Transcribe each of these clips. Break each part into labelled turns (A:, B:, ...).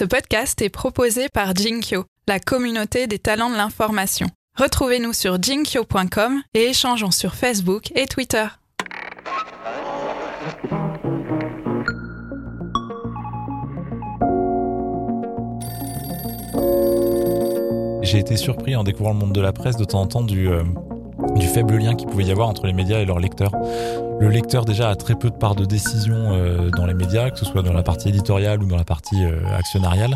A: Ce podcast est proposé par Jinkyo, la communauté des talents de l'information. Retrouvez-nous sur jinkyo.com et échangeons sur Facebook et Twitter.
B: J'ai été surpris en découvrant le monde de la presse de temps en temps du, euh, du faible lien qu'il pouvait y avoir entre les médias et leurs lecteurs. Le lecteur déjà a très peu de part de décision euh, dans les médias, que ce soit dans la partie éditoriale ou dans la partie euh, actionnariale.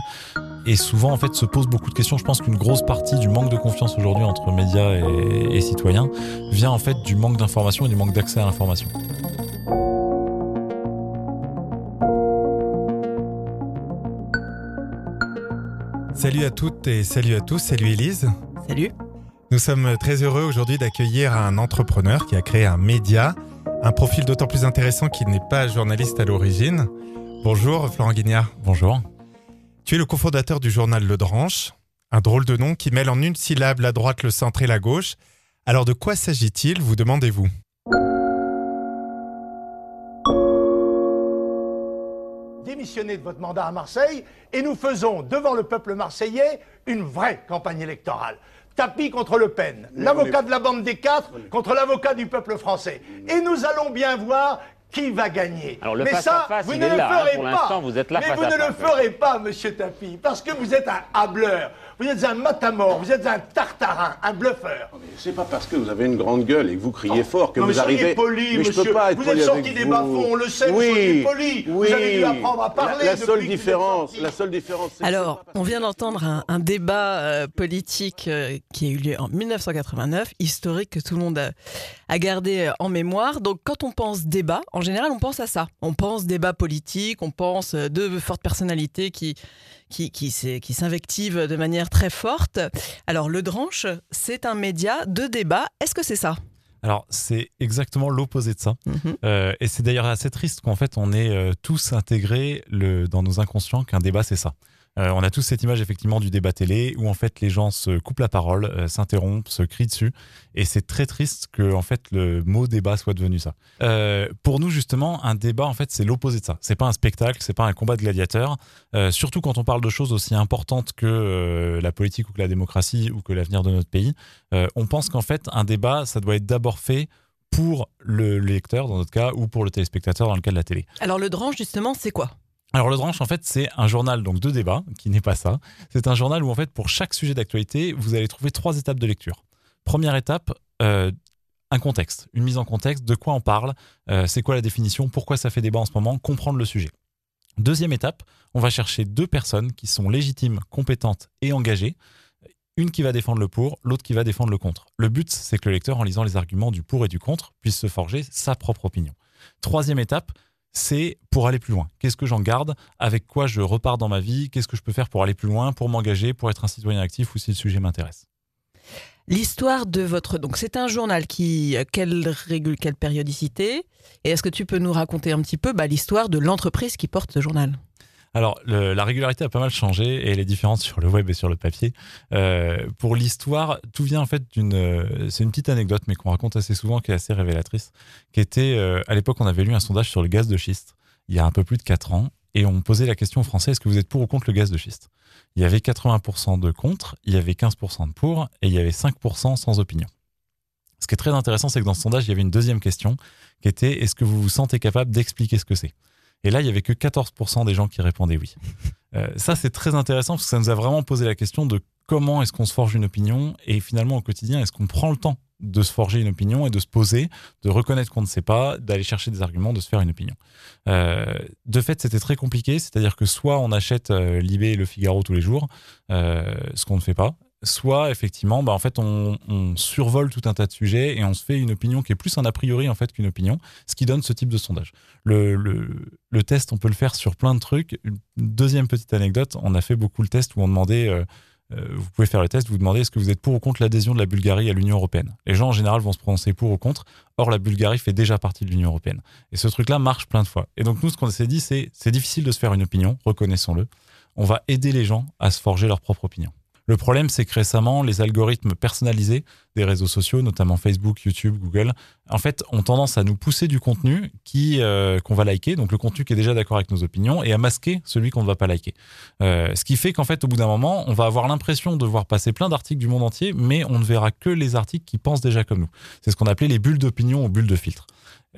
B: Et souvent, en fait, se pose beaucoup de questions. Je pense qu'une grosse partie du manque de confiance aujourd'hui entre médias et, et citoyens vient en fait du manque d'information et du manque d'accès à l'information.
C: Salut à toutes et salut à tous, salut Elise.
D: Salut.
C: Nous sommes très heureux aujourd'hui d'accueillir un entrepreneur qui a créé un média, un profil d'autant plus intéressant qu'il n'est pas journaliste à l'origine. Bonjour Florent Guignard.
B: Bonjour.
C: Tu es le cofondateur du journal Le Dranche, un drôle de nom qui mêle en une syllabe la droite, le centre et la gauche. Alors de quoi s'agit-il, vous demandez-vous?
E: Démissionner de votre mandat à Marseille et nous faisons devant le peuple marseillais une vraie campagne électorale. Tapis contre Le Pen, l'avocat de la bande des quatre contre l'avocat du peuple français. Et nous allons bien voir qui va gagner.
F: Alors, le
E: Mais
F: face
E: ça,
F: à face,
E: vous ne le
F: là, hein.
E: ferez pas.
F: vous êtes là
E: Mais
F: face
E: vous
F: à
E: ne le ferez pas, monsieur Tapi, parce que vous êtes un hableur, vous êtes un matamor, vous êtes un tartarin, un bluffeur.
G: C'est pas parce que vous avez une grande gueule et que vous criez fort que
E: Non,
G: vous
E: soyez
G: arrivez.
E: poli,
G: mais je
E: monsieur.
G: peux pas être
E: Vous
G: poli
E: êtes sorti des
G: vous.
E: bas-fonds, on le sait, vous
G: oui,
E: soyez poli. Vous
G: Oui.
E: avez dû apprendre à parler
G: La, seule
E: vous
G: différence, la seule différence.
D: Alors, on vient d'entendre un, un débat euh, politique euh, qui a eu lieu en 1989, historique que tout le monde a, a gardé euh, en mémoire. Donc, quand on pense débat, en général, on pense à ça. On pense débat politique, on pense euh, de fortes personnalités qui qui, qui, s'invectivent de manière très forte. Alors, le Dranche, c'est un média de débat. Est-ce que c'est ça?
B: Alors, c'est exactement l'opposé de ça.
D: Mhm.
B: Euh, et c'est d'ailleurs assez triste qu'en fait, on ait euh, tous intégré le, dans nos inconscients qu'un débat, c'est ça. Euh, on a tous cette image effectivement du débat télé où en fait les gens se coupent la parole, euh, s'interrompent, se crient dessus. Et c'est très triste que en fait le mot débat soit devenu ça. Euh, pour nous justement, un débat en fait c'est l'opposé de ça. C'est pas un spectacle, c'est pas un combat de gladiateurs. Surtout quand on parle de choses aussi importantes que la politique ou que la démocratie ou que l'avenir de notre pays. On pense qu'en fait un débat ça doit être d'abord fait pour le lecteur dans notre cas ou pour le téléspectateur dans le cas de la télé.
D: Alors, le Dranche, justement, c'est quoi?
B: Alors le Dranche en fait c'est un journal donc de débat qui n'est pas ça. C'est un journal où en fait pour chaque sujet d'actualité vous allez trouver trois étapes de lecture. Première étape euh, un contexte, une mise en contexte, de quoi on parle, euh, c'est quoi la définition, pourquoi ça fait débat en ce moment, comprendre le sujet. Deuxième étape, on va chercher deux personnes qui sont légitimes, compétentes et engagées. Une qui va défendre le pour, l'autre qui va défendre le contre. Le but, c'est que le lecteur, en lisant les arguments du pour et du contre, puisse se forger sa propre opinion. Troisième étape, c'est pour aller plus loin. Qu'est-ce que j'en garde? Avec quoi je repars dans ma vie? Qu'est-ce que je peux faire pour aller plus loin, pour m'engager, pour être un citoyen actif ou si le sujet m'intéresse?
D: L'histoire de votre... Donc c'est un journal qui... euh, Quelle, régul... quelle périodicité? Et est-ce que tu peux nous raconter un petit peu bah, l'histoire de l'entreprise qui porte ce journal?
B: Alors, la régularité a pas mal changé et elle est différente sur le web et sur le papier. Euh, pour l'histoire, tout vient en fait d'une. euh, c'est une petite anecdote, mais qu'on raconte assez souvent, qui est assez révélatrice. Qui était, euh, à l'époque, on avait lu un sondage sur le gaz de schiste, il y a un peu plus de 4 ans, et on posait la question aux Français est-ce que vous êtes pour ou contre le gaz de schiste? Il y avait 80% de contre, il y avait 15% de pour, et il y avait 5% sans opinion. Ce qui est très intéressant, c'est que dans ce sondage, il y avait une deuxième question qui était est-ce que vous vous sentez capable d'expliquer ce que c'est? Et là, il y avait que 14% des gens qui répondaient oui. Euh, ça, c'est très intéressant parce que ça nous a vraiment posé la question de comment est-ce qu'on se forge une opinion et finalement au quotidien, est-ce qu'on prend le temps de se forger une opinion et de se poser, de reconnaître qu'on ne sait pas, d'aller chercher des arguments, de se faire une opinion. Euh, de fait, c'était très compliqué, c'est-à-dire que soit on achète euh, Libé et Le Figaro tous les jours, euh, ce qu'on ne fait pas, soit effectivement, bah, en fait, on, survole tout un tas de sujets et on se fait une opinion qui est plus un a priori en fait qu'une opinion, ce qui donne ce type de sondage. Le, test, on peut le faire sur plein de trucs. Deuxième petite anecdote, on a fait beaucoup le test où on demandait, euh, euh, vous pouvez faire le test, vous demandez est-ce que vous êtes pour ou contre l'adhésion de la Bulgarie à l'Union européenne? Les gens en général vont se prononcer pour ou contre. Or, la Bulgarie fait déjà partie de l'Union européenne. Et ce truc-là marche plein de fois. Et donc nous, ce qu'on s'est dit, c'est c'est difficile de se faire une opinion, reconnaissons-le. On va aider les gens à se forger leur propre opinion. Le problème, c'est que récemment, les algorithmes personnalisés des réseaux sociaux, notamment Facebook, YouTube, Google, en fait, ont tendance à nous pousser du contenu qui euh, qu'on va liker, donc le contenu qui est déjà d'accord avec nos opinions, et à masquer celui qu'on ne va pas liker. Euh, ce qui fait qu'en fait, au bout d'un moment, on va avoir l'impression de voir passer plein d'articles du monde entier, mais on ne verra que les articles qui pensent déjà comme nous. C'est ce qu'on appelait les bulles d'opinion ou bulles de filtre.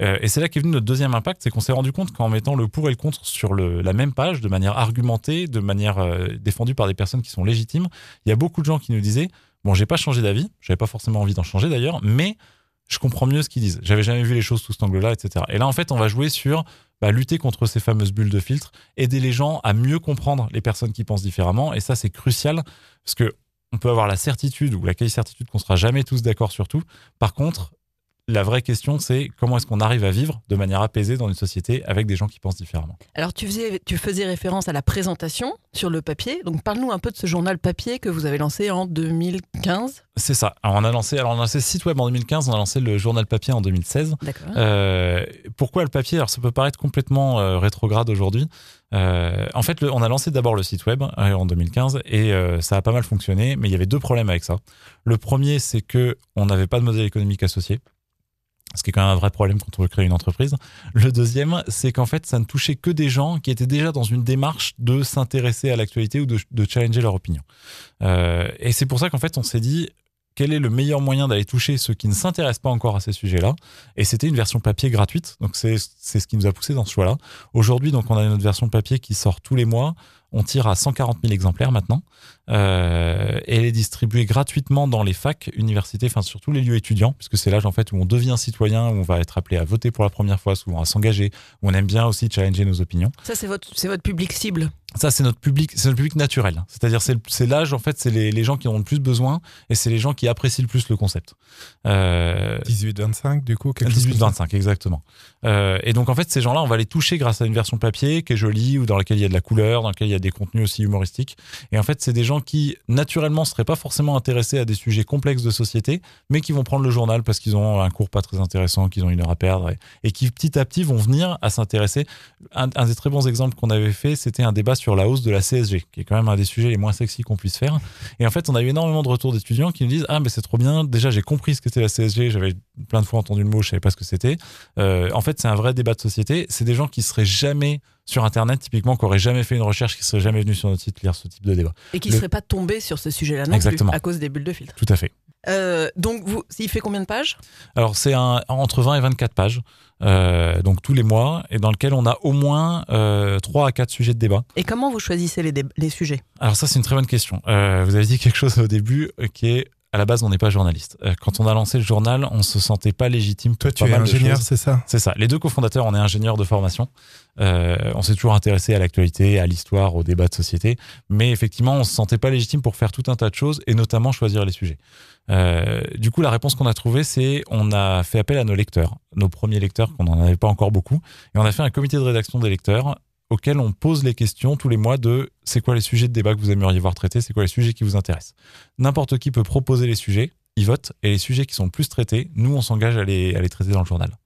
B: Euh, et c'est là qu'est venu notre deuxième impact, c'est qu'on s'est rendu compte qu'en mettant le pour et le contre sur la même page, de manière argumentée, de manière euh, défendue par des personnes qui sont légitimes, il y a beaucoup de gens qui nous disaient bon, j'ai pas changé d'avis, j'avais pas forcément envie d'en changer d'ailleurs, mais je comprends mieux ce qu'ils disent. J'avais jamais vu les choses sous cet angle-là, etc. Et là, en fait, on va jouer sur bah, lutter contre ces fameuses bulles de filtre, aider les gens à mieux comprendre les personnes qui pensent différemment. Et ça, c'est crucial parce que on peut avoir la certitude ou la quasi-certitude qu'on sera jamais tous d'accord sur tout. Par contre, la vraie question, c'est comment est-ce qu'on arrive à vivre de manière apaisée dans une société avec des gens qui pensent différemment?
D: Alors, tu faisais, tu faisais référence à la présentation sur le papier. Donc, parle-nous un peu de ce journal papier que vous avez lancé en 2015.
B: C'est ça. Alors, on a lancé, alors on a lancé site web en 2015, on a lancé le journal papier en 2016.
D: D'accord.
B: Euh, pourquoi le papier? Alors, ça peut paraître complètement euh, rétrograde aujourd'hui. Euh, en fait, le- on a lancé d'abord le site web en 2015 et euh, ça a pas mal fonctionné, mais il y avait deux problèmes avec ça. Le premier, c'est que on n'avait pas de modèle économique associé. Ce qui est quand même un vrai problème quand on veut créer une entreprise. Le deuxième, c'est qu'en fait, ça ne touchait que des gens qui étaient déjà dans une démarche de s'intéresser à l'actualité ou de, challenger leur opinion. Euh, et c'est pour ça qu'en fait, on s'est dit, quel est le meilleur moyen d'aller toucher ceux qui ne s'intéressent pas encore à ces sujets-là? Et c'était une version papier gratuite. Donc c'est c'est ce qui nous a poussé dans ce choix-là. Aujourd'hui, donc on a notre version papier qui sort tous les mois. On tire à 140 000 exemplaires maintenant. Euh, et elle est distribuée gratuitement dans les facs, universités, enfin surtout les lieux étudiants, puisque c'est l'âge en fait où on devient citoyen, où on va être appelé à voter pour la première fois, souvent à s'engager, où on aime bien aussi challenger nos opinions.
D: Ça, c'est votre, c'est votre public cible.
B: Ça, c'est notre public, c'est notre public naturel. C'est-à-dire, c'est l'âge, en fait, c'est les, les gens qui en ont le plus besoin et c'est les gens qui apprécient le plus le concept. Euh,
C: 18-25, du coup, quelque chose comme ça
B: 18-25, exactement. Euh, et donc, en fait, ces gens-là, on va les toucher grâce à une version papier qui est jolie ou dans laquelle il y a de la couleur, dans laquelle il y a des contenus aussi humoristiques. Et en fait, c'est des gens qui, naturellement, seraient pas forcément intéressés à des sujets complexes de société, mais qui vont prendre le journal parce qu'ils ont un cours pas très intéressant, qu'ils ont une heure à perdre et, et qui, petit à petit, vont venir à s'intéresser. Un, un des très bons exemples qu'on avait fait, c'était un débat sur la hausse de la CSG, qui est quand même un des sujets les moins sexy qu'on puisse faire. Et en fait, on a eu énormément de retours d'étudiants qui nous disent Ah, mais c'est trop bien. Déjà, j'ai compris ce qu'était la CSG. J'avais plein de fois entendu le mot, je savais pas ce que c'était. Euh, en fait, c'est un vrai débat de société. C'est des gens qui seraient jamais sur Internet, typiquement, qui auraient jamais fait une recherche, qui seraient jamais venus sur notre site lire ce type de débat.
D: Et qui ne
B: Le-
D: seraient pas tombés sur ce sujet-là non
B: Exactement.
D: plus, à cause des bulles de filtre.
B: Tout à fait.
D: Euh, donc, vous, il fait combien de pages?
B: Alors, c'est entre 20 et 24 pages, euh, donc tous les mois, et dans lequel on a au moins euh, 3 à 4 sujets de débat.
D: Et comment vous choisissez les, les sujets?
B: Alors ça, c'est une très bonne question. Euh, vous avez dit quelque chose au début qui est, à la base, on n'est pas journaliste. Euh, quand on a lancé le journal, on se sentait pas légitime pour
C: Toi, tu
B: pas
C: es ingénieur, c'est ça
B: C'est ça. Les deux cofondateurs, on est ingénieurs de formation. Euh, on s'est toujours intéressé à l'actualité, à l'histoire, au débat de société. Mais effectivement, on se sentait pas légitime pour faire tout un tas de choses et notamment choisir les sujets. Euh, du coup, la réponse qu'on a trouvée, c'est on a fait appel à nos lecteurs, nos premiers lecteurs, qu'on n'en avait pas encore beaucoup. Et on a fait un comité de rédaction des lecteurs auquel on pose les questions tous les mois de c'est quoi les sujets de débat que vous aimeriez voir traités, c'est quoi les sujets qui vous intéressent. N'importe qui peut proposer les sujets, ils votent, et les sujets qui sont plus traités, nous, on s'engage à les traiter dans le journal.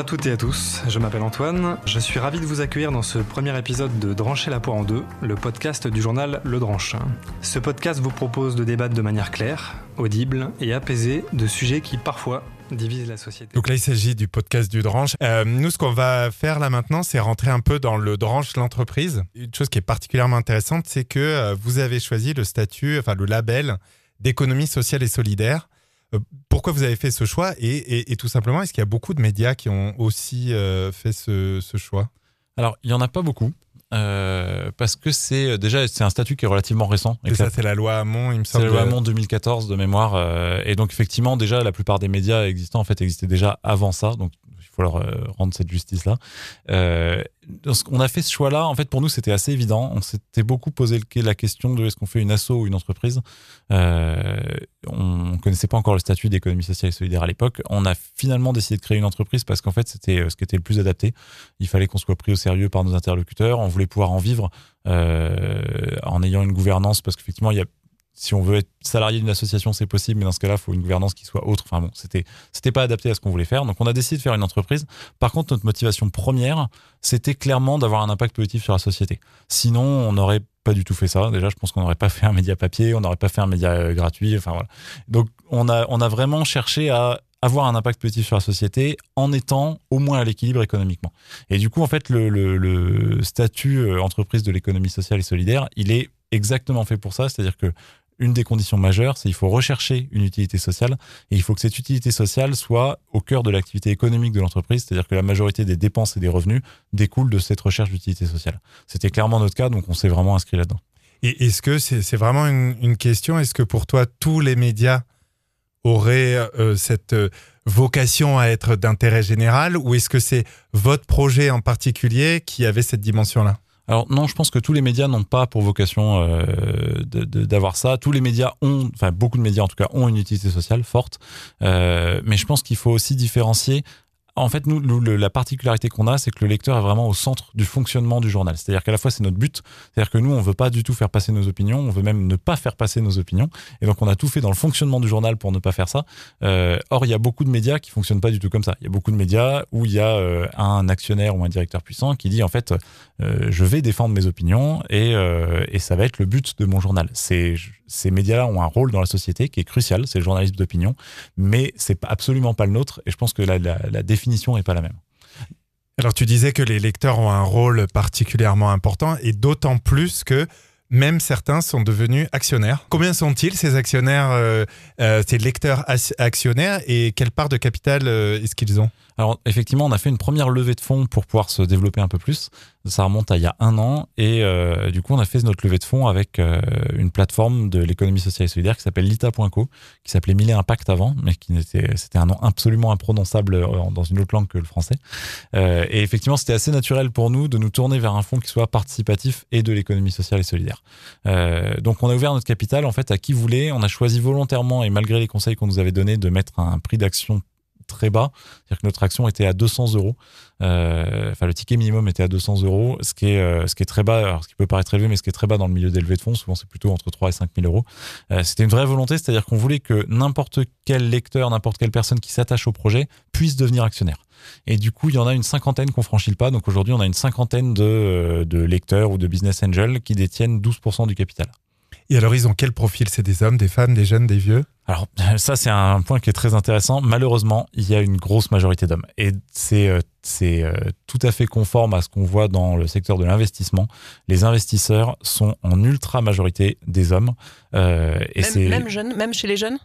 F: À toutes et à tous, je m'appelle Antoine, je suis ravi de vous accueillir dans ce premier épisode de Drancher la poire en deux, le podcast du journal Le Dranche. Ce podcast vous propose de débattre de manière claire, audible et apaisée de sujets qui parfois divisent la société.
C: Donc là, il s'agit du podcast du Dranche. Euh, nous, ce qu'on va faire là maintenant, c'est rentrer un peu dans le Dranche l'entreprise. Une chose qui est particulièrement intéressante, c'est que euh, vous avez choisi le statut, enfin le label d'économie sociale et solidaire. Euh, pourquoi vous avez fait ce choix et, et- et tout simplement, est-ce qu'il y a beaucoup de médias qui ont aussi euh, fait ce, ce choix?
B: Alors, il y en a pas beaucoup. euh, parce que c'est déjà c'est un statut qui est relativement récent. et
C: ça, c'est la loi Hamon, il me
B: C'est
C: semble.
B: la loi Hamon 2014 de mémoire. euh, et donc, effectivement, déjà, la plupart des médias existants, en fait, existaient déjà avant ça. Donc, leur rendre cette justice-là. Euh, on a fait ce choix-là. En fait, pour nous, c'était assez évident. On s'était beaucoup posé la question de est-ce qu'on fait une asso ou une entreprise. Euh, on connaissait pas encore le statut d'économie sociale et solidaire à l'époque. On a finalement décidé de créer une entreprise parce qu'en fait, c'était euh, ce qui était le plus adapté. Il fallait qu'on soit pris au sérieux par nos interlocuteurs. On voulait pouvoir en vivre euh, en ayant une gouvernance parce qu'effectivement, il y a si on veut être salarié d'une association, c'est possible, mais dans ce cas-là, il faut une gouvernance qui soit autre. Enfin bon, c'était c'était pas adapté à ce qu'on voulait faire. Donc on a décidé de faire une entreprise. Par contre, notre motivation première, c'était clairement d'avoir un impact positif sur la société. Sinon, on n'aurait pas du tout fait ça. Déjà, je pense qu'on n'aurait pas fait un média papier, on n'aurait pas fait un média euh, gratuit. Enfin voilà. Donc on a on a vraiment cherché à avoir un impact positif sur la société en étant au moins à l'équilibre économiquement. Et du coup, en fait, le, statut euh, entreprise de l'économie sociale et solidaire, il est exactement fait pour ça. C'est-à-dire que une des conditions majeures, c'est qu'il faut rechercher une utilité sociale et il faut que cette utilité sociale soit au cœur de l'activité économique de l'entreprise, c'est-à-dire que la majorité des dépenses et des revenus découlent de cette recherche d'utilité sociale. C'était clairement notre cas, donc on s'est vraiment inscrit là-dedans.
C: Et est-ce que c'est vraiment une, une question? Est-ce que pour toi, tous les médias auraient euh, cette euh, vocation à être d'intérêt général ou est-ce que c'est votre projet en particulier qui avait cette dimension-là?
B: Alors non, je pense que tous les médias n'ont pas pour vocation euh, d'avoir ça. Tous les médias ont, enfin beaucoup de médias en tout cas, ont une utilité sociale forte. Euh, mais je pense qu'il faut aussi différencier en fait, nous, le, la particularité qu'on a, c'est que le lecteur est vraiment au centre du fonctionnement du journal. C'est-à-dire qu'à la fois, c'est notre but. C'est-à-dire que nous, on veut pas du tout faire passer nos opinions. On veut même ne pas faire passer nos opinions. Et donc, on a tout fait dans le fonctionnement du journal pour ne pas faire ça. Euh, or, il y a beaucoup de médias qui fonctionnent pas du tout comme ça. Il y a beaucoup de médias où il y a euh, un actionnaire ou un directeur puissant qui dit, en fait, euh, je vais défendre mes opinions et, euh, et ça va être le but de mon journal. C'est ces médias-là ont un rôle dans la société qui est crucial, c'est le journalisme d'opinion, mais c'est absolument pas le nôtre. Et je pense que la, définition est pas la même.
C: Alors tu disais que les lecteurs ont un rôle particulièrement important et d'autant plus que même certains sont devenus actionnaires. Combien sont-ils ces actionnaires, euh, euh, ces lecteurs actionnaires et quelle part de capital euh, est-ce qu'ils ont?
B: Alors effectivement, on a fait une première levée de fonds pour pouvoir se développer un peu plus. Ça remonte à il y a un an et euh, du coup on a fait notre levée de fonds avec euh, une plateforme de l'économie sociale et solidaire qui s'appelle lita.co, qui s'appelait Millet Impact avant, mais qui n'était c'était un nom absolument imprononçable euh, dans une autre langue que le français. Et effectivement, c'était assez naturel pour nous de nous tourner vers un fonds qui soit participatif et de l'économie sociale et solidaire. Donc on a ouvert notre capital en fait à qui voulait. On a choisi volontairement et malgré les conseils qu'on nous avait donnés de mettre un prix d'action très bas. C'est-à-dire que notre action était à 200 euros. Euh, enfin, le ticket minimum était à 200 euros, ce qui est, euh, ce qui est très bas, alors ce qui peut paraître élevé, mais ce qui est très bas dans le milieu d'élevé de fonds. Souvent, c'est plutôt entre 3 et 5 000 euros. Euh, C'était une vraie volonté, c'est-à-dire qu'on voulait que n'importe quel lecteur, n'importe quelle personne qui s'attache au projet puisse devenir actionnaire. Et du coup, il y en a une cinquantaine qu'on franchit le pas. Donc aujourd'hui, on a une cinquantaine de lecteurs ou de business angels qui détiennent 12% du capital.
C: Et alors, ils ont quel profil? C'est des hommes, des femmes, des jeunes, des vieux?
B: Alors ça c'est un point qui est très intéressant. Malheureusement, il y a une grosse majorité d'hommes et c'est euh, c'est euh, tout à fait conforme à ce qu'on voit dans le secteur de l'investissement. Les investisseurs sont en ultra majorité des hommes.
D: Euh, et même, même, jeunes, même chez les jeunes?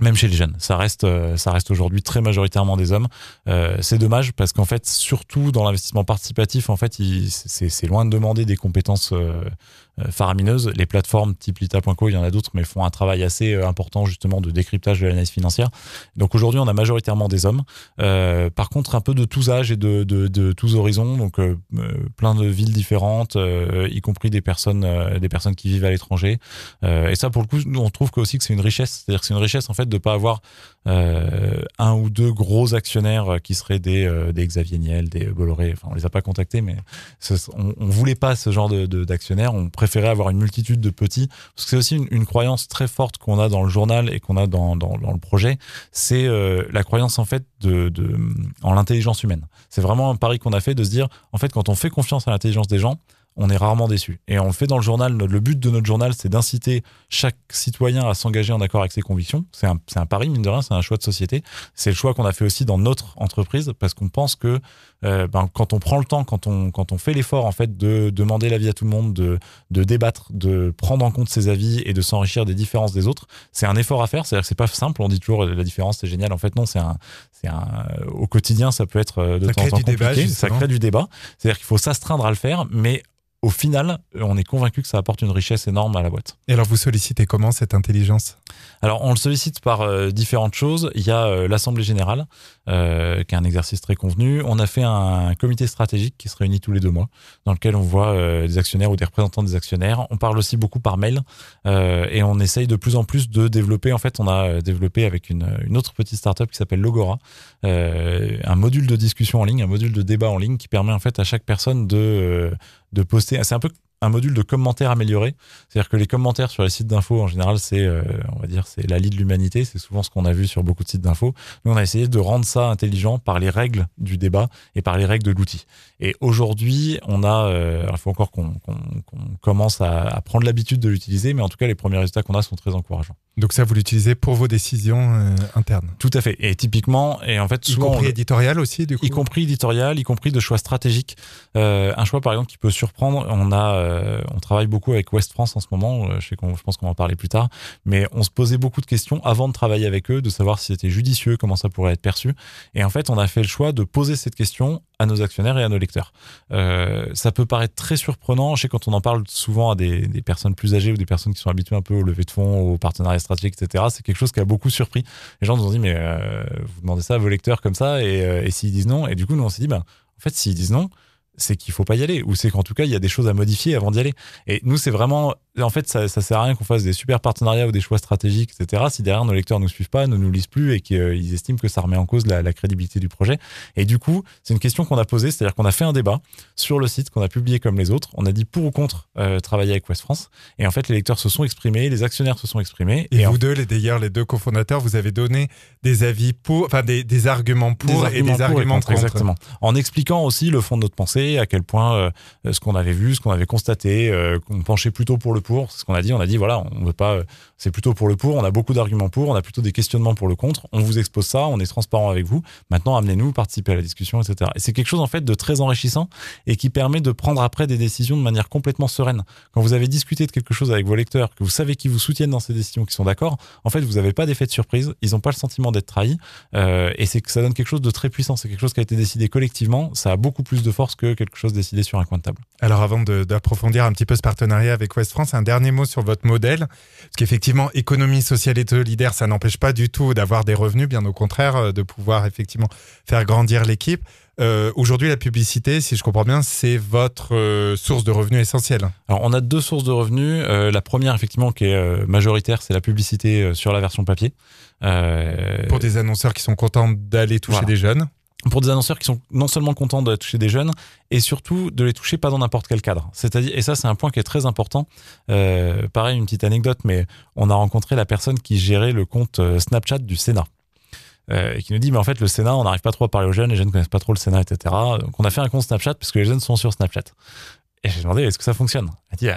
B: Même chez les jeunes, ça reste, ça reste aujourd'hui très majoritairement des hommes. Euh, c'est dommage parce qu'en fait, surtout dans l'investissement participatif, en fait, c'est loin de demander des compétences euh, faramineuses. Les plateformes type lita.co, il y en a d'autres, mais font un travail assez important justement de décryptage de l'analyse financière. Donc aujourd'hui, on a majoritairement des hommes. Euh, par contre, un peu de tous âges et de, de, tous horizons, donc euh, plein de villes différentes, euh, y compris des personnes, des personnes qui vivent à l'étranger. et ça, pour le coup, nous, on trouve que aussi que c'est une richesse. C'est-à-dire que c'est une richesse en fait de pas avoir euh, un ou deux gros actionnaires qui seraient des, euh, des Xavier Niel, des Bolloré. Enfin, on les a pas contactés, mais on, on voulait pas ce genre de, de, préférait avoir une multitude de petits, parce que c'est aussi une, croyance très forte qu'on a dans le journal et qu'on a dans, dans, dans, le projet. C'est euh, la croyance en fait de, de en l'intelligence humaine. C'est vraiment un pari qu'on a fait de se dire, en fait, quand on fait confiance à l'intelligence des gens, on est rarement déçu. Et on le fait dans le journal. Le but de notre journal, c'est d'inciter chaque citoyen à s'engager en accord avec ses convictions. C'est un, un, pari, mine de rien, c'est un choix de société. C'est le choix qu'on a fait aussi dans notre entreprise parce qu'on pense que euh, ben, quand on prend le temps, quand on, quand on fait l'effort en fait de demander l'avis à tout le monde, de, de débattre, de prendre en compte ses avis et de s'enrichir des différences des autres, c'est un effort à faire. C'est-à-dire que c'est pas simple. On dit toujours la différence, c'est génial. En fait, non, c'est un, c'est un, au quotidien, ça peut être euh, de
C: ça
B: temps en temps compliqué.
C: Débat,
B: ça crée du débat. C'est-à-dire qu'il faut s'astreindre à le faire, mais au final, on est convaincu que ça apporte une richesse énorme à la boîte.
C: Et alors, vous sollicitez comment cette intelligence?
B: Alors, on le sollicite par euh, différentes choses. Il y a euh, l'Assemblée Générale, euh, qui est un exercice très convenu. On a fait un comité stratégique qui se réunit tous les deux mois, dans lequel on voit euh, des actionnaires ou des représentants des actionnaires. On parle aussi beaucoup par mail euh, et on essaye de plus en plus de développer. En fait, on a développé avec une, une autre petite startup qui s'appelle Logora, un module de discussion en ligne, un module de débat en ligne qui permet en fait à chaque personne de de poster. C'est un peu un module de commentaires amélioré. C'est-à-dire que les commentaires sur les sites d'infos, en général, c'est, euh, on va dire, c'est la lie de l'humanité. C'est souvent ce qu'on a vu sur beaucoup de sites d'infos. Nous, on a essayé de rendre ça intelligent par les règles du débat et par les règles de l'outil. Et aujourd'hui, on a, euh, il faut encore qu'on commence à, à prendre l'habitude de l'utiliser, mais en tout cas, les premiers résultats qu'on a sont très encourageants.
C: Donc ça, vous l'utilisez pour vos décisions euh, internes
B: Tout à fait. Et typiquement, et en fait, souvent...
C: Y compris
B: on-
C: éditorial aussi, du coup?
B: Y compris éditorial, y compris de choix stratégiques. Un choix par exemple qui peut surprendre. On a, euh, on travaille beaucoup avec West France en ce moment. Euh, je, sais je pense qu'on va en parler plus tard, mais on se posait beaucoup de questions avant de travailler avec eux, de savoir si c'était judicieux, comment ça pourrait être perçu. Et en fait, on a fait le choix de poser cette question à nos actionnaires et à nos lecteurs. Euh, ça peut paraître très surprenant. Je sais quand on en parle souvent à des, personnes plus âgées ou des personnes qui sont habituées un peu au lever de fonds, aux partenariats stratégiques, etc. C'est quelque chose qui a beaucoup surpris. Les gens nous ont dit mais vous demandez ça à vos lecteurs comme ça et, et s'ils disent non et du coup nous on s'est dit bah en fait s'ils disent non c'est qu'il faut pas y aller ou c'est qu'en tout cas il y a des choses à modifier avant d'y aller. Et nous c'est vraiment en fait ça, ça sert à rien qu'on fasse des super partenariats ou des choix stratégiques etc si derrière nos lecteurs nous suivent pas ne nous lisent plus et qu'ils estiment que ça remet en cause la, la crédibilité du projet. Et du coup c'est une question qu'on a posée c'est à dire qu'on a fait un débat sur le site qu'on a publié comme les autres. On a dit pour ou contre euh, travailler avec West France. Et en fait les lecteurs se sont exprimés les actionnaires se sont exprimés.
C: Et, vous deux, les d'ailleurs, les deux cofondateurs, vous avez donné des avis pour, enfin des, des arguments pour
B: Des
C: et des
B: pour
C: arguments contre.
B: Exactement. En expliquant aussi le fond de notre pensée, à quel point euh, ce qu'on avait vu, ce qu'on avait constaté, euh, qu'on penchait plutôt pour le pour. C'est ce qu'on a dit. On a dit voilà, on veut pas. euh, c'est plutôt pour le pour. On a beaucoup d'arguments pour. On a plutôt des questionnements pour le contre. On vous expose ça. On est transparent avec vous. Maintenant, amenez-nous, participez à la discussion, etc. Et c'est quelque chose en fait de très enrichissant et qui permet de prendre après des décisions de manière complètement sereine. Quand vous avez discuté de quelque chose avec vos lecteurs, que vous savez qui vous soutiennent dans ces décisions, qui sont d'accord, en fait, vous n'avez pas d'effet de surprise. Ils n'ont pas le sentiment d'être trahis. Et c'est que ça donne quelque chose de très puissant. C'est quelque chose qui a été décidé collectivement. Ça a beaucoup plus de force que quelque chose décidé sur un coin de table.
C: Alors avant d'approfondir un petit peu ce partenariat avec West France, un dernier mot sur votre modèle. Parce qu'effectivement, économie sociale et solidaire, ça n'empêche pas du tout d'avoir des revenus, bien au contraire, euh, de pouvoir effectivement faire grandir l'équipe. Euh, Aujourd'hui, la publicité, si je comprends bien, c'est votre euh, source de revenus essentielle.
B: Alors, on a deux sources de revenus. Euh, la première, effectivement, qui est majoritaire, c'est la publicité sur la version papier.
C: Pour des annonceurs qui sont contents d'aller toucher
B: Voilà.
C: des jeunes.
B: Pour des annonceurs qui sont non seulement contents de toucher des jeunes, et surtout de les toucher pas dans n'importe quel cadre. C'est-à-dire, et ça c'est un point qui est très important. Euh, pareil, une petite anecdote, mais on a rencontré la personne qui gérait le compte euh, Snapchat du Sénat. Euh, et qui nous dit mais en fait le Sénat on n'arrive pas trop à parler aux jeunes les jeunes connaissent pas trop le Sénat etc donc on a fait un compte Snapchat parce que les jeunes sont sur Snapchat et j'ai demandé est-ce que ça fonctionne? Elle dit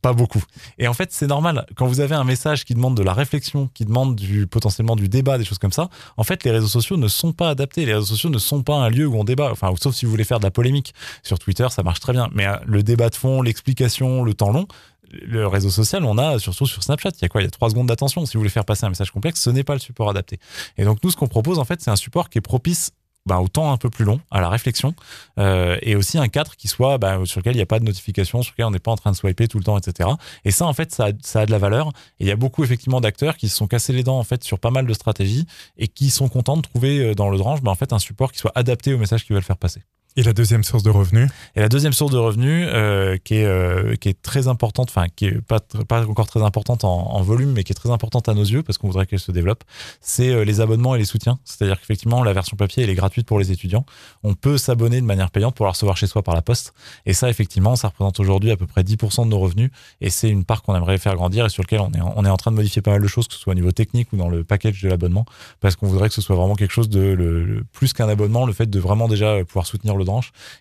B: pas, beaucoup et en fait c'est normal quand vous avez un message qui demande de la réflexion qui demande du potentiellement du débat des choses comme ça en fait, les réseaux sociaux ne sont pas adaptés. Les réseaux sociaux ne sont pas un lieu où on débat. Enfin, sauf si vous voulez faire de la polémique. Sur Twitter, ça marche très bien. Mais euh, le débat de fond, l'explication, le temps long, le réseau social, on a surtout sur Snapchat. Il y a quoi? Il y a trois secondes d'attention. Si vous voulez faire passer un message complexe, ce n'est pas le support adapté. Et donc, nous, ce qu'on propose, en fait, c'est un support qui est propice ben, au temps un peu plus long, à la réflexion, euh, et aussi un cadre qui soit ben, sur lequel il n'y a pas de notification, sur lequel on n'est pas en train de swiper tout le temps, etc. Et ça, en fait, ça a, ça a de la valeur. Et il y a beaucoup effectivement d'acteurs qui se sont cassés les dents en fait sur pas mal de stratégies et qui sont contents de trouver euh, dans le drange ben, en fait un support qui soit adapté au message qu'ils veulent faire passer.
C: Et la deuxième source de revenus
B: Et la deuxième source de revenus, euh, qui, est, euh, qui est très importante, enfin qui est pas, pas encore très importante en, volume, mais qui est très importante à nos yeux parce qu'on voudrait qu'elle se développe, c'est euh, les abonnements et les soutiens. C'est-à-dire qu'effectivement, la version papier, elle est gratuite pour les étudiants. On peut s'abonner de manière payante pour la recevoir chez soi par la poste. Et ça, effectivement, ça représente aujourd'hui à peu près 10% de nos revenus. Et c'est une part qu'on aimerait faire grandir et sur lequel on est, en, on est en train de modifier pas mal de choses, que ce soit au niveau technique ou dans le package de l'abonnement, parce qu'on voudrait que ce soit vraiment quelque chose de plus qu'un abonnement, le fait de vraiment déjà pouvoir soutenir le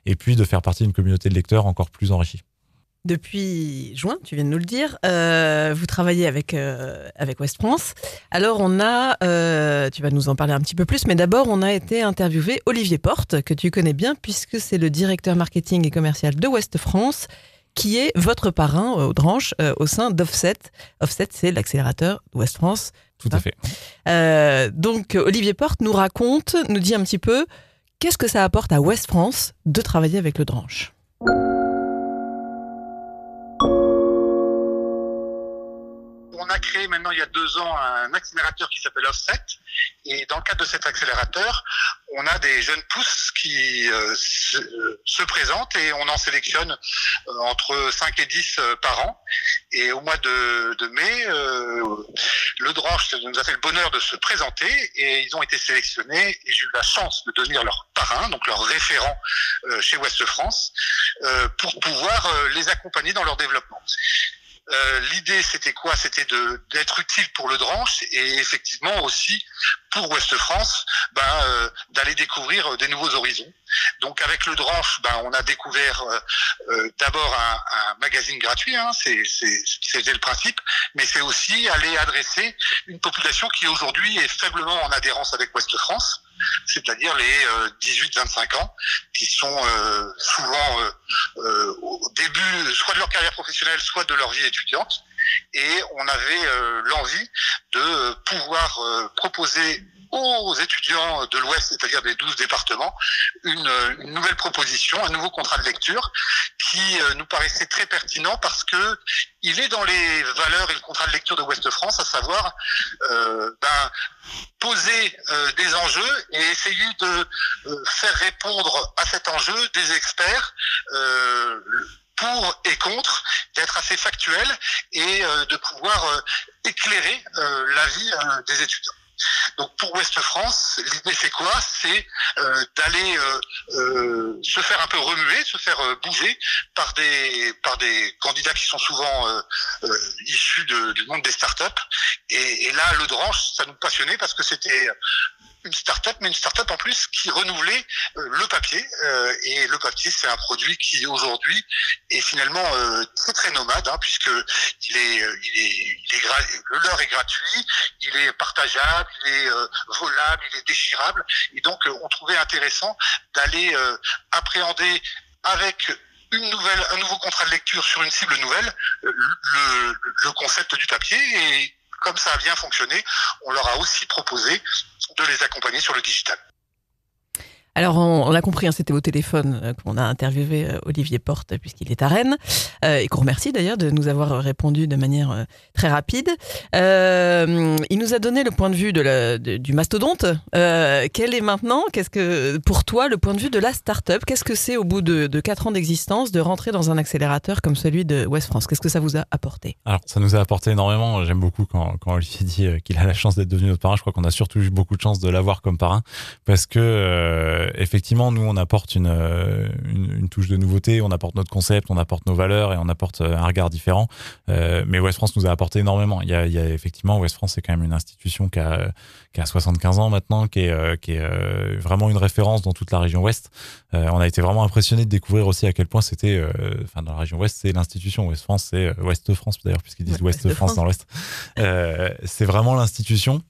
B: et puis de faire partie d'une communauté de lecteurs encore plus enrichie.
D: Depuis juin, tu viens de nous le dire, euh, vous travaillez avec, euh, avec West France. Alors on a, euh, tu vas nous en parler un petit peu plus, mais d'abord on a été interviewé Olivier Porte, que tu connais bien puisque c'est le directeur marketing et commercial de West France, qui est votre parrain euh, au sein d'Offset. Offset, c'est l'accélérateur West France.
B: Tout
D: Ah.
B: à fait.
D: Euh, donc Olivier Porte nous raconte, nous dit un petit peu qu'est-ce que ça apporte à West France de travailler avec le Dranche.
H: A créé maintenant il y a deux ans un accélérateur qui s'appelle Offset. Et dans le cadre de cet accélérateur, on a des jeunes pousses qui euh, se, euh, se présentent et on en sélectionne euh, entre 5 et 10 euh, par an. Et au mois de, de mai, le Dranche nous a fait le bonheur de se présenter et ils ont été sélectionnés et j'ai eu la chance de devenir leur parrain, donc leur référent chez Ouest France, pour pouvoir les accompagner dans leur développement. Euh, L'idée, c'était quoi? C'était d'être utile pour le Dranche et effectivement aussi pour Ouest France, ben, euh, d'aller découvrir euh, des nouveaux horizons. Donc avec le Dranche, ben, on a découvert euh, euh, d'abord un, un magazine gratuit, hein, c'était le principe, mais c'est aussi aller adresser une population qui aujourd'hui est faiblement en adhérence avec Ouest France, c'est-à-dire les euh, 18-25 ans, qui sont euh, souvent euh, euh, au début soit de leur carrière professionnelle, soit de leur vie étudiante. Et on avait euh, l'envie de euh, pouvoir euh, proposer aux étudiants de l'Ouest, c'est-à-dire des 12 départements, une, une nouvelle proposition, un nouveau contrat de lecture qui euh, nous paraissait très pertinent parce que il est dans les valeurs et le contrat de lecture de Ouest France, à savoir euh, ben, poser euh, des enjeux et essayer de euh, faire répondre à cet enjeu des experts euh, pour et contre, d'être assez factuel et euh, de pouvoir éclairer la vie euh, des étudiants. Donc pour Ouest France, l'idée c'est quoi? C'est euh, d'aller euh, euh, se faire un peu remuer, se faire bouger par des par des candidats qui sont souvent issus du monde des startups. Et, et là, le Dranche, ça nous passionnait parce que c'était une start-up, mais une start-up en plus qui renouvelait euh, le papier. Euh, et le papier, c'est un produit qui aujourd'hui est finalement euh, très très nomade, hein, puisque il est, euh, il est, il est le leur est gratuit, il est partageable, il est euh, volable, il est déchirable. Et donc, on trouvait intéressant d'aller appréhender avec une nouvelle, un nouveau contrat de lecture sur une cible nouvelle, le, le concept du papier. Et comme ça a bien fonctionné, on leur a aussi proposé de les accompagner sur le digital.
D: Alors, on, on l'a compris, hein, c'était au téléphone euh, qu'on a interviewé euh, Olivier Porte, puisqu'il est à Rennes, euh, et qu'on remercie d'ailleurs de nous avoir répondu de manière très rapide. Il nous a donné le point de vue du mastodonte. Quel est maintenant, qu'est-ce que, pour toi, le point de vue de la start-up? Qu'est-ce que c'est, au bout de, de 4 ans d'existence, de rentrer dans un accélérateur comme celui de West France? Qu'est-ce que ça vous a apporté?
B: Alors, ça nous a apporté énormément. J'aime beaucoup quand, quand Olivier dit qu'il a la chance d'être devenu notre parrain. Je crois qu'on a surtout eu beaucoup de chance de l'avoir comme parrain parce que, euh, effectivement, nous, on apporte une, euh, une, une touche de nouveauté, on apporte notre concept, on apporte nos valeurs et on apporte euh, un regard différent. Euh, mais West France nous a apporté énormément. Il y a, il y a effectivement, West France, c'est quand même une institution qui a, qui a 75 ans maintenant, qui est, qui est vraiment une référence dans toute la région Ouest. On a été vraiment impressionné de découvrir aussi à quel point c'était, enfin, dans la région Ouest, c'est l'institution. West France, c'est Ouest France d'ailleurs, puisqu'ils disent
D: Ouais,
B: Ouest France
D: France.
B: dans l'Ouest. C'est vraiment l'institution.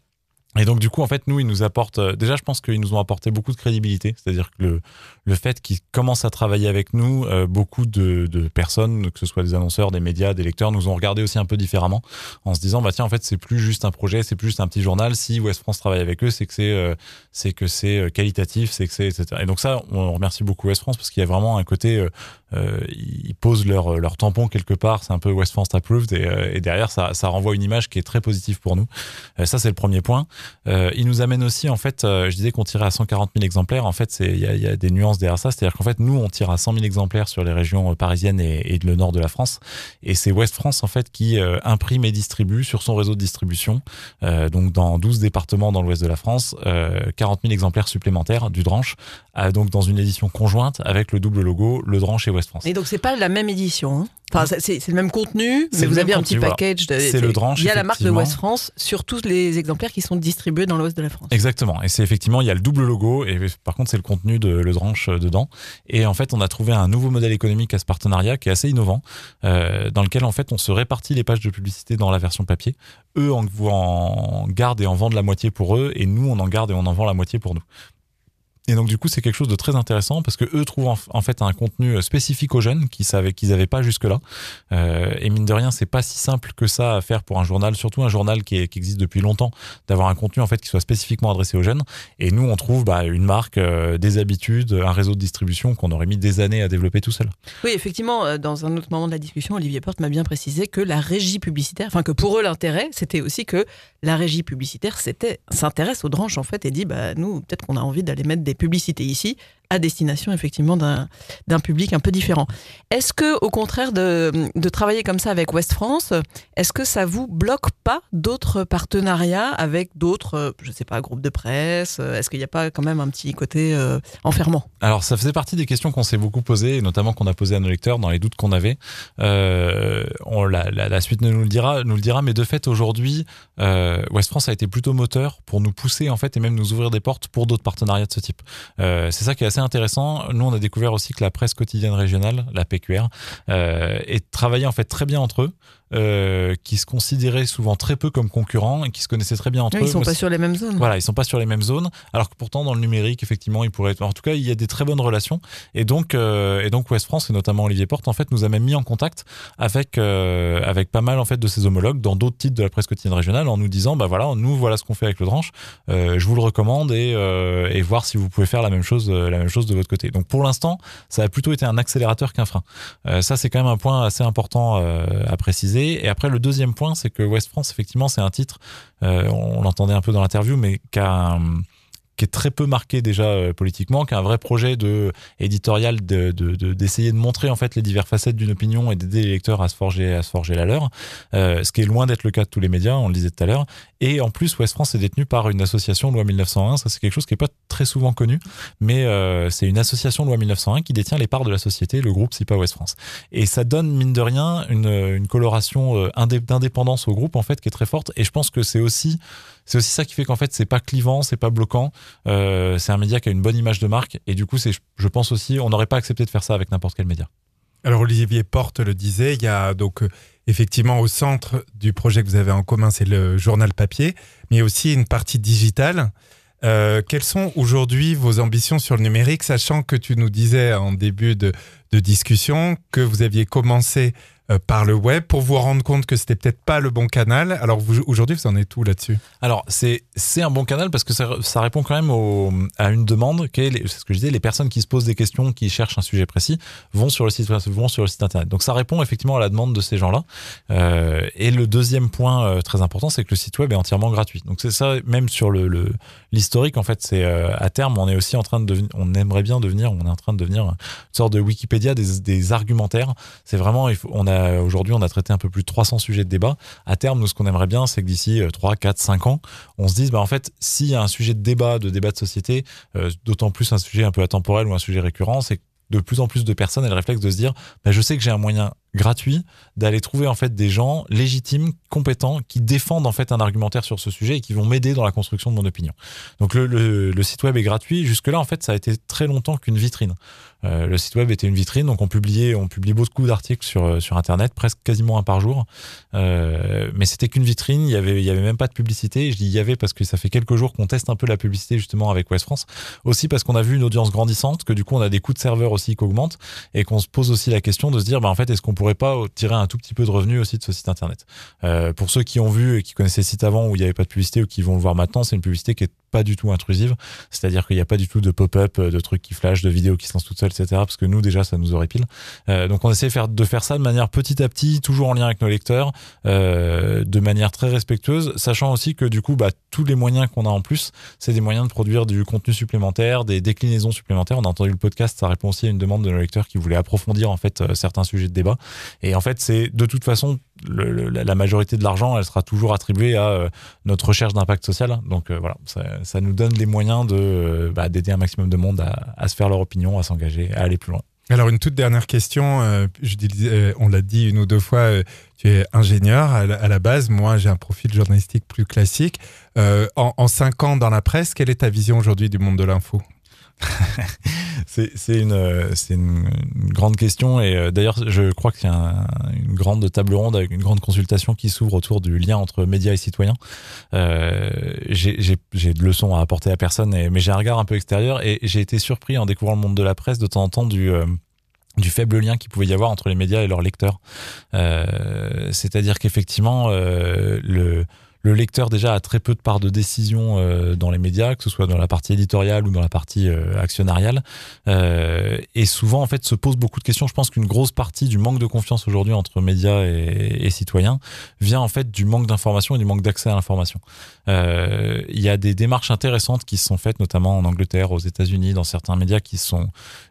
B: Et donc du coup, en fait, nous, ils nous apportent. euh, déjà, je pense qu'ils nous ont apporté beaucoup de crédibilité. C'est-à-dire que le, le fait qu'ils commencent à travailler avec nous, euh, beaucoup de, de personnes, que ce soit des annonceurs, des médias, des lecteurs, nous ont regardé aussi un peu différemment, en se disant bah tiens, en fait, c'est plus juste un projet, c'est plus juste un petit journal. Si West France travaille avec eux, c'est que c'est euh, c'est que c'est euh, qualitatif, c'est que c'est etc. Et donc ça, on remercie beaucoup West France parce qu'il y a vraiment un côté, euh, euh, ils posent leur leur tampon quelque part. C'est un peu West France approved et, euh, et derrière ça ça renvoie une image qui est très positive pour nous. Euh, ça c'est le premier point. Euh, il nous amène aussi, en fait, euh, je disais qu'on tirait à 140 000 exemplaires. En fait, il y y a des nuances derrière ça. C'est-à-dire qu'en fait, nous, on tire à 100 000 exemplaires sur les régions euh, parisiennes et, et le nord de la France. Et c'est West France, en fait, qui euh, imprime et distribue sur son réseau de distribution, euh, donc dans 12 départements dans l'ouest de la France, euh, 40 000 exemplaires supplémentaires du Dranche, euh, donc dans une édition conjointe avec le double logo, le Dranche et West France.
D: Et donc, c'est pas la même édition. hein Enfin, c'est- le même contenu, mais vous avez un
B: contenu,
D: petit package.
B: C'est le
D: Il y a la marque de. West France sur tous les exemplaires qui sont distribués dans l'ouest de la France.
B: Exactement. Et c'est effectivement, il y a le double logo et par contre, c'est le contenu de Le Dranche euh, dedans. Et en fait, on a trouvé un nouveau modèle économique à ce partenariat qui est assez innovant, euh, dans lequel en fait, on se répartit les pages de publicité dans la version papier. Eux en, en gardent et en vendent la moitié pour eux et nous, on en garde et on en vend la moitié pour nous. Et donc du coup, c'est quelque chose de très intéressant parce que eux trouvent en, fait un contenu spécifique aux jeunes qu'ils qu'ils n'avaient pas jusque-là. Euh, et mine de rien, c'est pas si simple que ça à faire pour un journal, surtout un journal qui, existe depuis longtemps, d'avoir un contenu en fait qui soit spécifiquement adressé aux jeunes. Et nous, on trouve bah, une marque, euh, des habitudes, un réseau de distribution qu'on aurait mis des années à développer tout seul.
D: Oui, effectivement, euh, dans un autre moment de la discussion, Olivier Porte m'a bien précisé que la régie publicitaire, enfin que pour eux l'intérêt, c'était aussi que la régie publicitaire s'intéresse aux branches en fait et dit bah nous peut-être qu'on a envie d'aller mettre des publicités ici à destination effectivement d'un public un peu différent. Est-ce que au contraire de, de travailler comme ça avec Ouest France, est-ce que ça vous bloque pas d'autres partenariats avec d'autres, euh, je sais pas, groupes de presse euh, Est-ce qu'il n'y a pas quand même un petit côté euh, enfermant?
B: Alors, ça faisait partie des questions qu'on s'est beaucoup posées, notamment qu'on a posées à nos lecteurs dans les doutes qu'on avait. On, la, la, suite nous le dira, nous le dira, mais de fait, aujourd'hui, West France a été plutôt moteur pour nous pousser, en fait, et même nous ouvrir des portes pour d'autres partenariats de ce type. C'est ça qui est assez intéressant. Nous, on a découvert aussi que la presse quotidienne régionale, la PQR, euh, est travaillée, en fait, très bien entre eux. Euh, qui se considéraient souvent très peu comme concurrents et qui se connaissaient très bien entre
D: Ils
B: eux.
D: sont
B: Moi,
D: pas sur les mêmes zones.
B: voilà, ils sont pas sur les mêmes zones, alors que pourtant dans le numérique, effectivement, ils pourraient être. En tout cas, il y a des très bonnes relations, et donc euh, et donc Ouest France et notamment Olivier Porte, en fait, nous a même mis en contact avec euh, avec pas mal en fait de ses homologues dans d'autres titres de la presse quotidienne régionale, en nous disant bah voilà, nous voilà ce qu'on fait avec le Dranche, je vous le recommande et et voir si vous pouvez faire la même chose la même chose de votre côté. Donc pour l'instant, ça a plutôt été un accélérateur qu'un frein. Ça c'est quand même un point assez important à préciser. Et après le deuxième point, c'est que Ouest France, effectivement, c'est un titre, euh, on l'entendait un peu dans l'interview, mais qui a un- qui est très peu marqué déjà euh, politiquement, qui a un vrai projet de éditorial de de- de- d'essayer de, montrer en fait les diverses facettes d'une opinion et d'aider les lecteurs à se forger à se forger la leur, euh, ce qui est loin d'être le cas de tous les médias, on le disait tout à l'heure. Et en plus, Ouest France est détenu par une association loi 1901, ça c'est quelque chose qui est pas très souvent connu, mais euh, c'est une association loi 1901 qui détient les parts de la société, le groupe SIPA Ouest France. Et ça donne mine de rien une, une coloration indé- d'indépendance au groupe en fait qui est très forte. Et je pense que c'est aussi c'est aussi ça qui fait qu'en fait c'est pas clivant, c'est pas bloquant. Euh, c'est un média qui a une bonne image de marque et du coup c'est je pense aussi on n'aurait pas accepté de faire ça avec n'importe quel média.
C: Alors Olivier Porte le disait, il y a donc euh, effectivement au centre du projet que vous avez en commun, c'est le journal papier, mais aussi une partie digitale. Euh, quelles sont aujourd'hui vos ambitions sur le numérique, sachant que tu nous disais en début de discussion que vous aviez commencé euh, par le web pour vous rendre compte que c'était peut-être pas le bon canal. Alors aujourd'hui, vous en êtes où là-dessus?
B: Alors, c'est un bon canal parce que ça, ça répond quand même au, à une demande qui est, ce que je disais, les personnes qui se posent des questions, qui cherchent un sujet précis, vont sur le site, vont sur le site internet. Donc, ça répond effectivement à la demande de ces gens-là. Euh, et le deuxième point euh, très important, c'est que le site web est entièrement gratuit. Donc, c'est ça, même sur le l'historique, en fait, c'est à terme, on est aussi en train de devenir, on aimerait bien devenir, on est en train de devenir une sorte de Wikipédia des, argumentaires. C'est vraiment, on a aujourd'hui, on a traité un peu plus de 300 sujets de débat. À terme, nous, ce qu'on aimerait bien, c'est que d'ici euh, 3, 4, 5 ans, on se dise, bah, en fait, s'il y a un sujet de débat, de débat de société, euh, d'autant plus un sujet un peu atemporel ou un sujet récurrent, c'est que de plus en plus de personnes aient le réflexe de se dire, bah, je sais que j'ai un moyen gratuit d'aller trouver en fait des gens légitimes, compétents, qui défendent en fait un argumentaire sur ce sujet et qui vont m'aider dans la construction de mon opinion. Donc le, site web est gratuit. Jusque là, en fait, ça a été très longtemps qu'une vitrine. Euh, le site web était une vitrine, donc on publiait, on publie beaucoup d'articles sur sur internet, presque quasiment un par jour. Euh, mais c'était qu'une vitrine. Il y avait il y avait même pas de publicité. Je dis il y avait parce que ça fait quelques jours qu'on teste un peu la publicité justement avec West France. Aussi parce qu'on a vu une audience grandissante, que du coup on a des coûts de serveur aussi qui augmentent et qu'on se pose aussi la question de se dire bah en fait est-ce qu'on pourrait pas tirer un tout petit peu de revenus aussi de ce site internet. Euh, pour ceux qui ont vu et qui connaissaient le site avant où il n'y avait pas de publicité ou qui vont le voir maintenant, c'est une publicité qui est pas du tout intrusive. C'est-à-dire qu'il n'y a pas du tout de pop-up, de trucs qui flashent, de vidéos qui se lancent toutes seules, etc. Parce que nous, déjà, ça nous aurait pile. Euh, donc, on essaie de faire, de faire ça de manière petit à petit, toujours en lien avec nos lecteurs, euh, de manière très respectueuse, sachant aussi que du coup, bah, tous les moyens qu'on a en plus, c'est des moyens de produire du contenu supplémentaire, des déclinaisons supplémentaires. On a entendu le podcast, ça répond aussi à une demande de nos lecteurs qui voulaient approfondir en fait euh, certains sujets de débat. Et en fait, c'est de toute façon la majorité de l'argent, elle sera toujours attribuée à euh, notre recherche d'impact social. Donc euh, voilà, ça, nous donne les moyens de euh, bah, d'aider un maximum de monde à, se faire leur opinion, à s'engager, à aller plus loin.
C: Alors une toute dernière question, on l'a dit une ou deux fois, tu es ingénieur à la, base, moi j'ai un profil journalistique plus classique. En, en, cinq ans dans la presse, quelle est ta vision aujourd'hui du monde de l'info?
B: C'est une, une, grande question et euh, d'ailleurs je crois qu'il y a un- une grande table ronde avec une grande consultation qui s'ouvre autour du lien entre médias et citoyens. Euh, j'ai de leçons à apporter à personne, mais j'ai un regard un peu extérieur et j'ai été surpris en découvrant le monde de la presse de temps en temps du... euh, faible lien qu'il pouvait y avoir entre les médias et leurs lecteurs. Euh, C'est-à-dire qu'effectivement, le, le lecteur déjà a très peu de part de décision euh, dans les médias, que ce soit dans la partie éditoriale ou dans la partie euh, actionnariale. Euh, et souvent, en fait, se pose beaucoup de questions. Je pense qu'une grosse partie du manque de confiance aujourd'hui entre médias et, citoyens vient en fait du manque d'information et du manque d'accès à l'information. Il y a des démarches intéressantes qui se sont faites, notamment en Angleterre, aux États-Unis, dans certains médias qui sont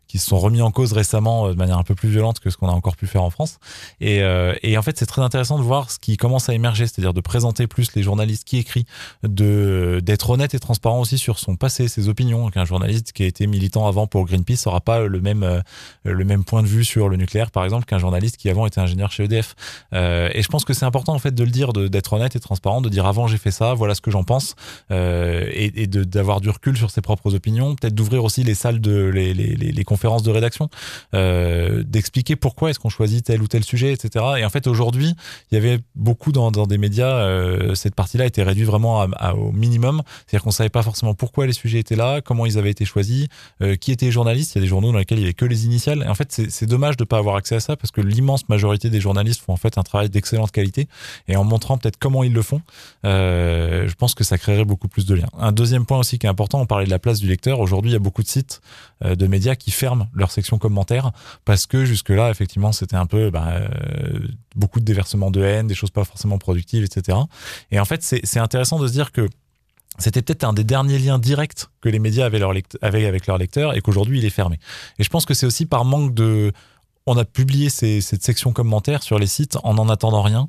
B: qui se sont remis en cause récemment euh, de manière un peu plus violente que ce qu'on a encore pu faire en France. Et, euh, et en fait, c'est très intéressant de voir ce qui commence à émerger, c'est-à-dire de présenter plus les journalistes qui écrivent, de d'être honnête et transparent aussi sur son passé, ses opinions. Qu'un journaliste qui a été militant avant pour Greenpeace n'aura pas le même euh, le même point de vue sur le nucléaire, par exemple, qu'un journaliste qui avant était ingénieur chez EDF. Euh, et je pense que c'est important en fait de le dire, d'être honnête et transparent, de dire avant j'ai fait ça, voilà ce que j'en pense, euh, et, et d'avoir du recul sur ses propres opinions, peut-être d'ouvrir aussi les salles de les, les, les, les conférences de rédaction, euh, d'expliquer pourquoi est-ce qu'on choisit tel ou tel sujet, etc. Et en fait aujourd'hui, il y avait beaucoup dans, dans des médias, euh, cette partie-là était réduite vraiment au minimum, c'est-à-dire qu'on savait pas forcément pourquoi les sujets étaient là, comment ils avaient été choisis, euh, qui étaient les journalistes. Il y a des journaux dans lesquels il y avait que les initiales. Et en fait, c'est dommage de pas avoir accès à ça parce que l'immense majorité des journalistes font en fait un travail d'excellente qualité. Et en montrant peut-être comment ils le font, je pense que ça créerait beaucoup plus de liens. Un deuxième point aussi qui est important, on parlait de la place du lecteur. Aujourd'hui, il y a beaucoup de sites de médias qui ferment leur section commentaires parce que jusque-là, effectivement, c'était un peu bah, euh, beaucoup de déversement de haine, des choses pas forcément productives, etc. Et en fait, c'est intéressant de se dire que c'était peut-être un des derniers liens directs que les médias avaient, leur avaient avec leurs lecteurs et qu'aujourd'hui il est fermé. Et je pense que c'est aussi par manque de... On a publié cette section commentaires sur les sites en n'en attendant rien.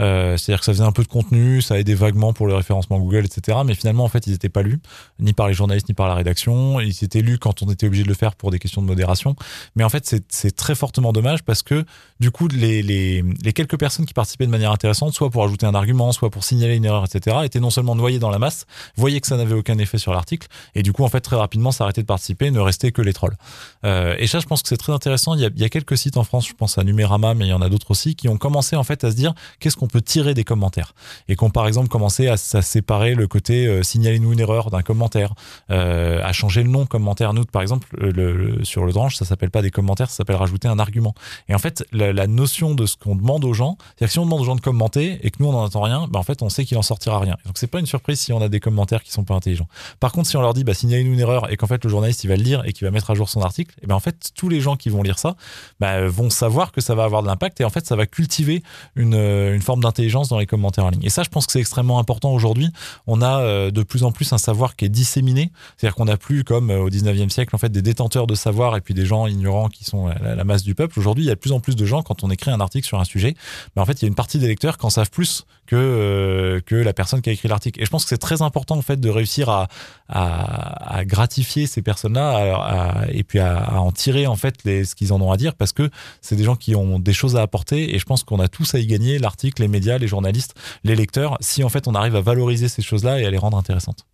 B: Euh, C'est-à-dire que ça faisait un peu de contenu, ça aidait vaguement pour le référencement Google, etc. Mais finalement, en fait, ils n'étaient pas lus, ni par les journalistes, ni par la rédaction. Ils étaient lus quand on était obligé de le faire pour des questions de modération. Mais en fait, c'est- très fortement dommage parce que, du coup, les, quelques personnes qui participaient de manière intéressante, soit pour ajouter un argument, soit pour signaler une erreur, etc., étaient non seulement noyées dans la masse, voyaient que ça n'avait aucun effet sur l'article, et du coup, en fait, très rapidement, s'arrêter de participer, ne restait que les trolls. Euh, et ça, je pense que c'est très intéressant. Il y, a, il y a quelques sites en France, je pense à Numérama, mais il y en a d'autres aussi, qui ont commencé en fait à se dire qu'est-ce qu'on peut tirer des commentaires, et qui ont par exemple commencé à, à séparer le côté euh, signalez-nous une erreur d'un commentaire, euh, à changer le nom commentaire. Nous, par exemple, le, le- sur le dranche, ça s'appelle pas des commentaires, ça s'appelle rajouter un argument. Et en fait, la, notion de ce qu'on demande aux gens, c'est-à-dire que si on demande aux gens de commenter et que nous on n'en entend rien, bah en fait on sait qu'il en sortira rien. Donc c'est pas une surprise si on a des commentaires qui sont pas intelligents. Par contre, si on leur dit bah signalez-nous une erreur et qu'en fait le journaliste il va le lire et qu'il va mettre à jour son article, et ben en fait tous les gens qui vont lire ça bah, vont savoir que ça va avoir de l'impact et en fait ça va cultiver une, euh, une forme d'intelligence dans les commentaires en ligne. Et ça, je pense que c'est extrêmement important aujourd'hui. On a euh, de plus en plus un savoir qui est disséminé, c'est-à-dire qu'on n'a plus comme euh, au 19e siècle en fait des détenteurs de savoir et puis des gens ignorants qui sont la, masse du peuple. Aujourd'hui, il y a de plus en plus de gens quand on écrit un article sur un sujet, mais en fait il y a une partie des lecteurs qui en savent plus que que la personne qui a écrit l'article. Et je pense que c'est très important en fait de réussir à à, gratifier ces personnes-là et puis à en tirer en fait les, ce qu'ils en ont à dire parce que c'est des gens qui ont des choses à apporter et je pense qu'on a tous à y gagner, l'article, les médias, les journalistes, les lecteurs, si en fait on arrive à valoriser ces choses-là et à les rendre intéressantes.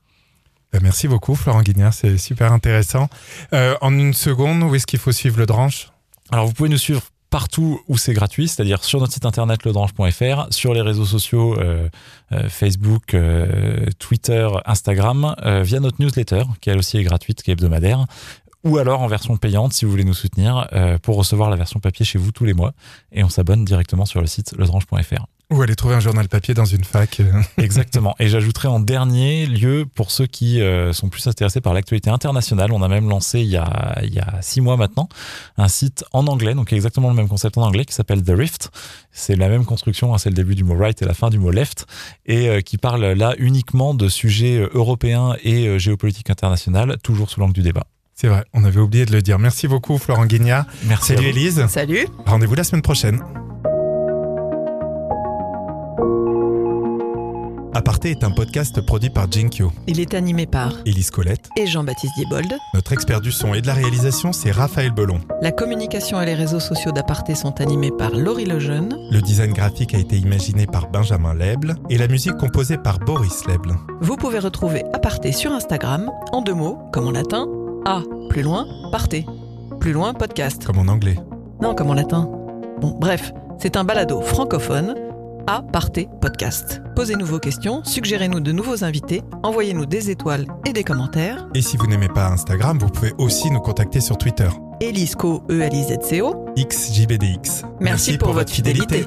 C: Euh, Merci beaucoup, Florent Guignard, c'est super intéressant. Euh, en une seconde, où est-ce qu'il faut suivre le Dranche?
B: Alors vous pouvez nous suivre partout où c'est gratuit, c'est-à-dire sur notre site internet ledrange.fr, sur les réseaux sociaux euh, euh, Facebook, euh, Twitter, Instagram, via notre newsletter qui elle aussi est gratuite, qui est hebdomadaire, ou alors en version payante si vous voulez nous soutenir euh, pour recevoir la version papier chez vous tous les mois et on s'abonne directement sur le site ledrange.fr.
C: Ou aller trouver un journal papier dans une fac.
B: Exactement. Et j'ajouterai en dernier lieu, pour ceux qui euh, sont plus intéressés par l'actualité internationale, on a même lancé il y a, il y a six mois maintenant un site en anglais, donc exactement le même concept en anglais, qui s'appelle The Rift. C'est la même construction, hein, c'est le début du mot right et la fin du mot left, et euh, qui parle là uniquement de sujets euh, européens et euh, géopolitique internationale, toujours sous l'angle du débat.
C: C'est vrai, on avait oublié de le dire. Merci beaucoup, Florent Guignard.
B: Merci.
C: Salut. Élise.
D: Salut
C: Rendez-vous la semaine prochaine. Aparté est un podcast produit par Jinkyo.
D: Il est animé par
C: Élise Colette.
D: et Jean-Baptiste Diebold.
C: Notre expert du son et de la réalisation, c'est Raphaël Belon.
D: La communication et les réseaux sociaux d'Aparté sont animés par Laurie Lejeune.
C: Le design graphique a été imaginé par Benjamin Leble et la musique composée par Boris Leble.
D: Vous pouvez retrouver Aparté sur Instagram, en deux mots, comme en latin, A, plus loin, partez. Plus loin, podcast.
C: Comme en anglais.
D: Non, comme en latin. Bon, bref, c'est un balado francophone. A, partez, podcast. Posez-nous vos questions, suggérez-nous de nouveaux invités, envoyez-nous des étoiles et des commentaires.
C: Et si vous n'aimez pas Instagram, vous pouvez aussi nous contacter sur Twitter.
D: Elisco, E-L-I-Z-C-O.
C: XJBDX.
D: Merci, pour, votre fidélité.